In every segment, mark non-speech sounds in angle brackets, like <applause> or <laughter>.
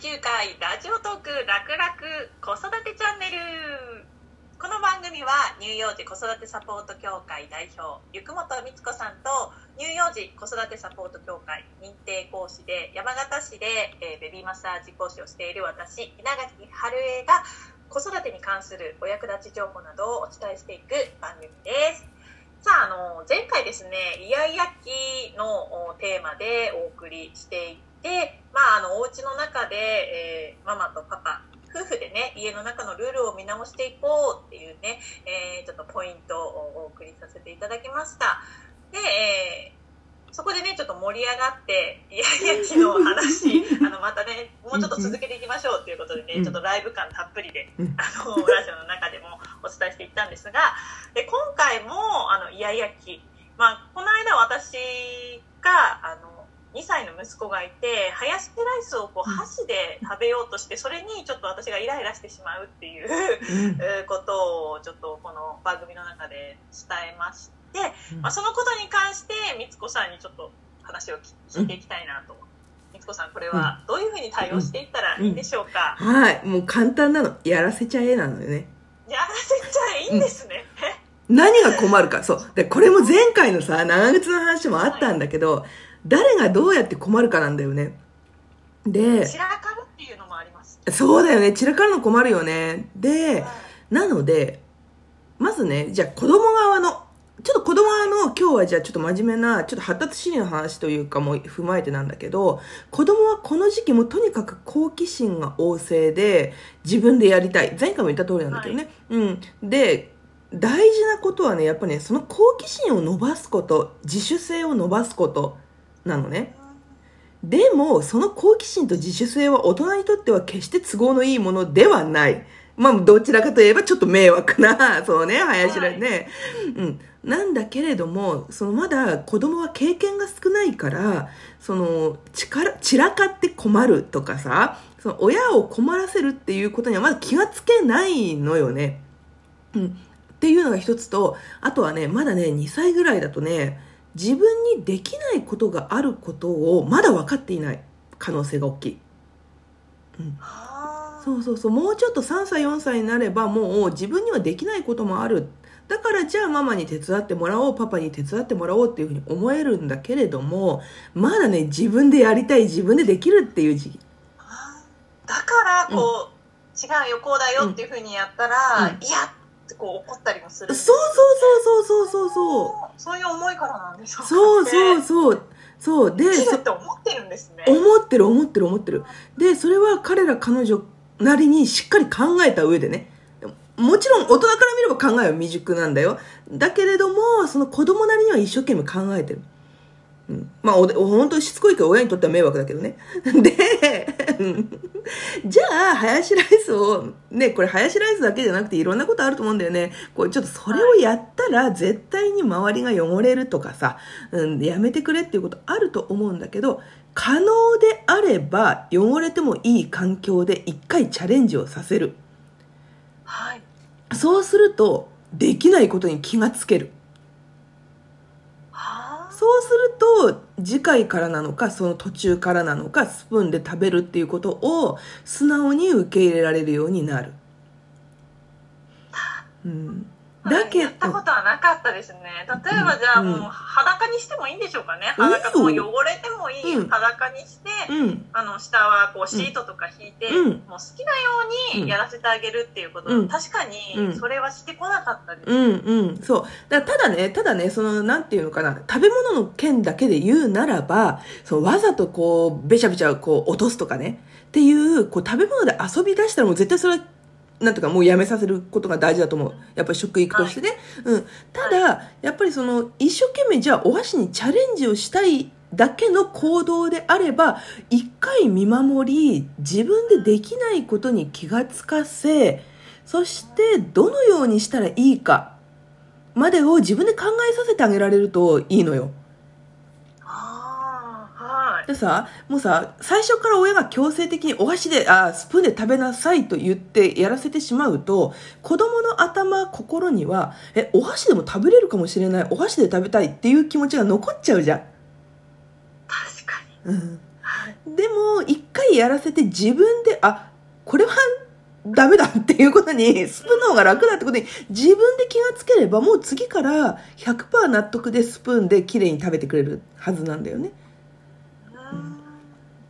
第9回ラジオトーク楽々子育てチャンネル。この番組は乳幼児子育てサポート協会代表ゆくもとみつこさんと乳幼児子育てサポート協会認定講師で山形市で、えベビーマッサージ講師をしている私稲垣春江が子育てに関するお役立ち情報などをお伝えしていく番組です。さあ、あの、前回ですね、イヤイヤ期のテーマでお送りしていて、まあ、あの、お家の中で、えーママとパパ、夫婦でね、家の中のルールを見直していこうっていうね、えーちょっとポイントをお送りさせていただきました。で、えーそこでね、ちょっと盛り上がって、イヤイヤ期の話、<laughs> あの、またね、もうちょっと続けていきましょうということでね、うん。ちょっとライブ感たっぷりで、うん。あの、ラジオの中でもお伝えしていったんですが、で今回もあのイヤイヤ期、まあ、この間私があの2歳の息子がいてハヤシライスをこううん箸で食べようとしてそれにちょっと私がイライラしてしまうっていう <laughs> ことをちょっとこの番組の中で伝えまして、うんまあ、そのことに関してみつこさんにちょっと話を聞聞いていきたいなと。みつこさんこれはどういうふうに対応していったらいいんでしょうか、はい。もう簡単なの。やらせちゃえなのよね。やらせちゃいいんですね、何が困るか。そう。で、これも前回のさ、長靴の話もあったんだけど、誰がどうやって困るかなんだよね。で、散らかるっていうのもありますそうだよね。散らかるの困るよね。で、はいなので、まずね、じゃあ子供側の、ちょっと子供側の今日はじゃあちょっと真面目な、ちょっと発達心理の話というかも踏まえてなんだけど、子供はこの時期もとにかく好奇心が旺盛で、自分でやりたい。前回も言った通りなんだけどね。うん。で、大事なことはね、やっぱね、その好奇心を伸ばすこと、自主性を伸ばすことなのね。でも、その好奇心と自主性は大人にとっては決して都合のいいものではない。まあ、どちらかといえばちょっと迷惑な、<laughs> そうね、林らね。うん。なんだけれども、そのまだ子供は経験が少ないから、その、力、散らかって困るとかさ、その親を困らせるっていうことにはまだ気がつけないのよね。うん。っていうのが一つと、あとはね、まだね、2歳ぐらいだとね、自分にできないことがあることをまだ分かっていない可能性が大きい。うん。そうそうそう。もうちょっと3歳、4歳になればもう自分にはできないこともある。だからじゃあママに手伝ってもらおう、パパに手伝ってもらおうっていうふうに思えるんだけれども、まだね、自分でやりたい、自分でできるっていう時期。だからこう、違うよこうだよっていうふうにやったら、うんいやってこう怒ったりもするそうそうそうそうそうそう。そういう思いからなんでしょうそうそうそう。そう。で、できそるって思ってるんですね思ってる思ってる思ってる。で、それは彼ら彼女なりにしっかり考えた上でね。もちろん大人から見れば考えは未熟なんだよ。だけれども、その子供なりには一生懸命考えてる。うん、まあ、おお本当にしつこいから親にとっては迷惑だけどね。<laughs> で、うんじゃあ、ハヤシライスを、ね、これハヤシライスだけじゃなくていろんなことあると思うんだよね。こうちょっとそれをやったら絶対に周りが汚れるとかさ、うん、やめてくれっていうことあると思うんだけど、可能であれば汚れてもいい環境で一回チャレンジをさせる。はいそうすると、できないことに気がつける。そうすると、次回からなのか、その途中からなのか、スプーンで食べるっていうことを素直に受け入れられるようになる。うん。だけやったことはなかったですね。例えばじゃあもううん。裸にしてもいいんでしょうかね。裸もう汚れてもいい、うん。裸にして、うん。あの下はこうシートとか引いて、うん。もう好きなようにやらせてあげるっていうこと、うん。確かうん。にそれはしてこなかったです、うんうん、そう。だただね、ただね、その、なんていうのかな、食べ物の件だけで言うならば、そのわざとこう、べちゃべちゃこう、落とすとかね、っていう、こう、食べ物で遊び出したらもう絶対それは、なんていうか、もうやめさせることが大事だと思う。やっぱり食育としてね。うん。ただ、やっぱりその、一生懸命じゃあお箸にチャレンジをしたいだけの行動であれば、一回見守り、自分でできないことに気がつかせ、そして、どのようにしたらいいか、までを自分で考えさせてあげられるといいのよ。でさ、もうさ、最初から親が強制的にお箸で、あスプーンで食べなさいと言ってやらせてしまうと、子供の頭、心には、え、お箸でも食べれるかもしれない、お箸で食べたいっていう気持ちが残っちゃうじゃん。確かに。うん。はい。でも、一回りやらせて自分であこれはダメだっていうことにスプーンの方が楽だってことに自分で気がつければもう次から100%納得でスプーンで綺麗に食べてくれるはずなんだよね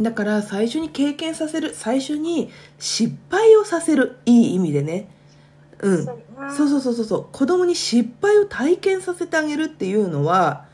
だから最初に経験させる最初に失敗をさせるいい意味でね。うん。そう。そうそうそうそう子供に失敗を体験させてあげるっていうのは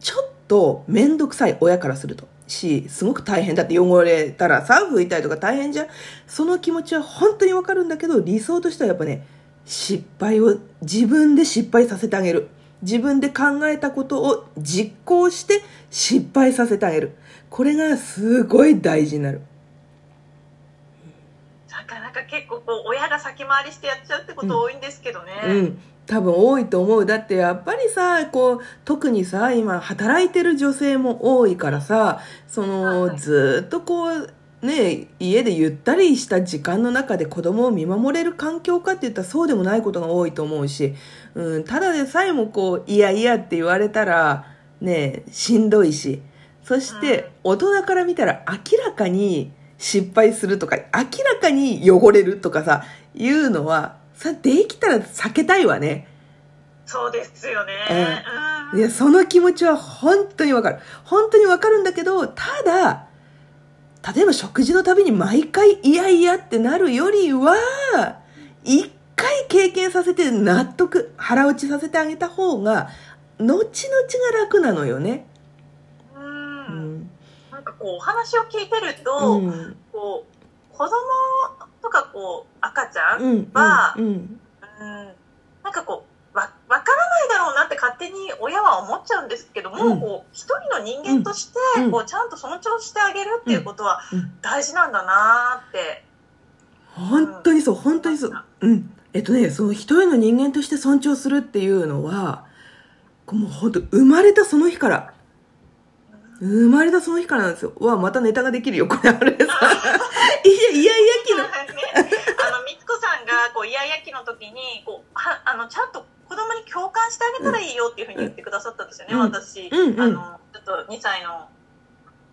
ちょっと面倒くさい親からすると。しすごく大変だって汚れたらさ拭いたりとか大変じゃん。その気持ちは本当にわかるんだけど理想としてはやっぱね失敗を自分で失敗させてあげる自分で考えたことを実行して失敗させてあげるこれがすごい大事になる。なかなか結構こう親が先回りしてやっちゃうってこと多いんですけどね。うん、うん多分多いと思う。だってやっぱりさ、こう、特にさ、今働いてる女性も多いからさ、その、はい、ずっとこう、ね、家でゆったりした時間の中で子供を見守れる環境かって言ったらそうでもないことが多いと思うし、うん、ただでさえもこう、いやいやって言われたら、ね、しんどいし、そして大人から見たら明らかに失敗するとか、明らかに汚れるとかさ、いうのは、さ、できたら避けたいわね。そうですよね。うん。いや、その気持ちは本当にわかる。本当にわかるんだけど、ただ、例えば食事のたびに毎回いやいやってなるよりは、一回経験させて納得、腹落ちさせてあげた方が、後々が楽なのよね。かこうお話を聞いてると、うん、こう子供とかこう赤ちゃんは、うん、うん、なんかこうないだろうなって勝手に親は思っちゃうんですけども、うん、こう一人の人間として、こうちゃんと尊重してあげるっていうことは大事なんだなって、本当にそう本当にそう。うん。えっとねその一人の人間として尊重するっていうのはもう本当生まれたその日から生まれたその日からなんですよ。わ、またネタができるよ、これ、あれさ。<laughs> いや、イヤイヤ期の。あの、みつこさんが、こう、イヤイヤ期の時に、こう、は、あの、ちゃんと子供に共感してあげたらいいよっていうふうに言ってくださったんですよね、うん、私。うんうん、あの、ちょっと2歳の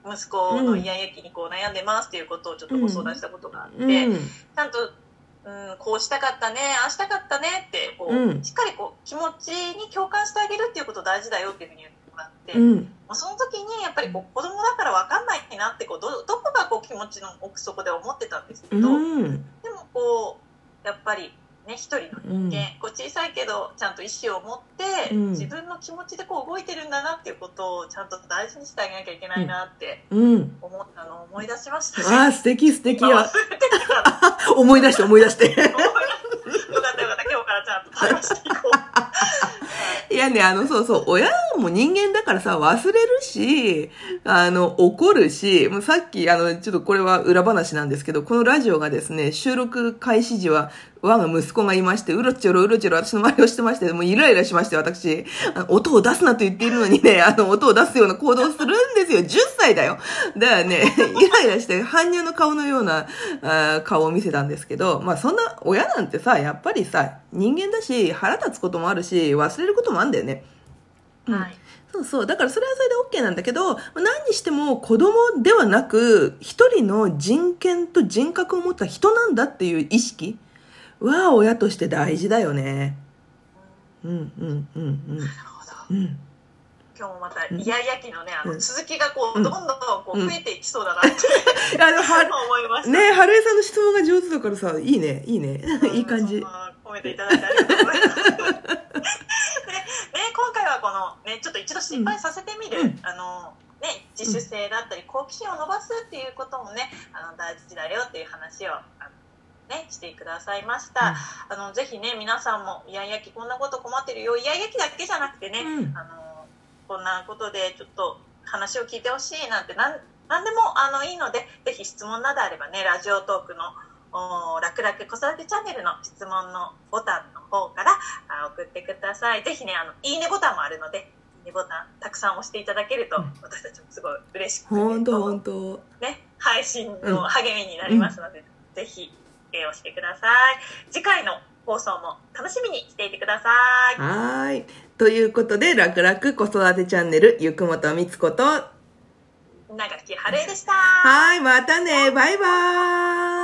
息子のイヤイヤ期にこう悩んでますっていうことをちょっとご相談したことがあって、うん、ちゃんと、うん、こうしたかったね、ああしたかったねって、こう、しっかりこう、気持ちに共感してあげるっていうこと大事だよっていうふうに言ってもらって、うん。その時にやっぱりこう子供だから分かんないなってこうどどこがこう気持ちの奥底で思ってたんですけど、うん、でもこうやっぱりね一人の人間、こう小さいけどちゃんと意思を持って、自分の気持ちでこう動いてるんだなっていうことをちゃんと大事にしてあげなきゃいけないなって思ったのを思い出しました、ね、あ素敵素敵。や <laughs> 思い出して思い出して。よかったよかった。今日からちゃんと対応していこう。<laughs> いやね、あの、そうそう、親も人間だからさ、忘れるし、あの、怒るし、もうさっき、あの、ちょっとこれは裏話なんですけど、このラジオがですね、収録開始時は、我が息子がいまして、うろちょろうろちょろ私の周りをしてまして、もうイライラしまして、私、音を出すなと言っているのにね、あの、音を出すような行動をするんですよ。10歳だよ。だからね、<laughs> イライラして、搬入の顔のようなあ顔を見せたんですけど、まあそんな親なんてさ、やっぱりさ、人間だし、腹立つこともあるし、忘れることもあるんだよね。はい。そうそう。だからそれはそれで OK なんだけど、何にしても子供ではなく、一人の人権と人格を持った人なんだっていう意識は親として大事だよね。うんうんうんうん。なるほど。うん。今日もまたイヤイヤ期のね、あの続きがこう、どんどんこう増えていきそうだなって、うん、あのは思いました。ね春江さんの質問が上手だからさ、いいね、いいね。いい感じ。褒めていただいてありがとうございます。<laughs> で、ね、今回はこの、ね、ちょっと一度失敗させてみる、うん、あの、ね、自主性だったり、好奇心を伸ばすっていうこともね、あの、大事だよっていう話を、ね、してくださいました。うん、あの、ぜひね、皆さんも、イヤイヤ期こんなこと困ってるよ、イヤイヤ期だけじゃなくてね、うん、あの、こんなことでちょっと話を聞いてほしいなんて、なん、なんでも、あの、いいので、ぜひ質問などあればね、ラジオトークの、お楽々子育てチャンネルの質問のボタンの方から送ってください。ぜひね、あの、いいねボタンもあるので、いいねボタンたくさん押していただけると、私たちもすごい嬉しくて、本当本当。ね、配信の励みになりますので、うん、ぜひをしてください。次回の放送も楽しみにしていてください。はい。ということで、楽々子育てチャンネル、ゆくもとみつこと、長木春江でした。はい、またね。バイバーイ。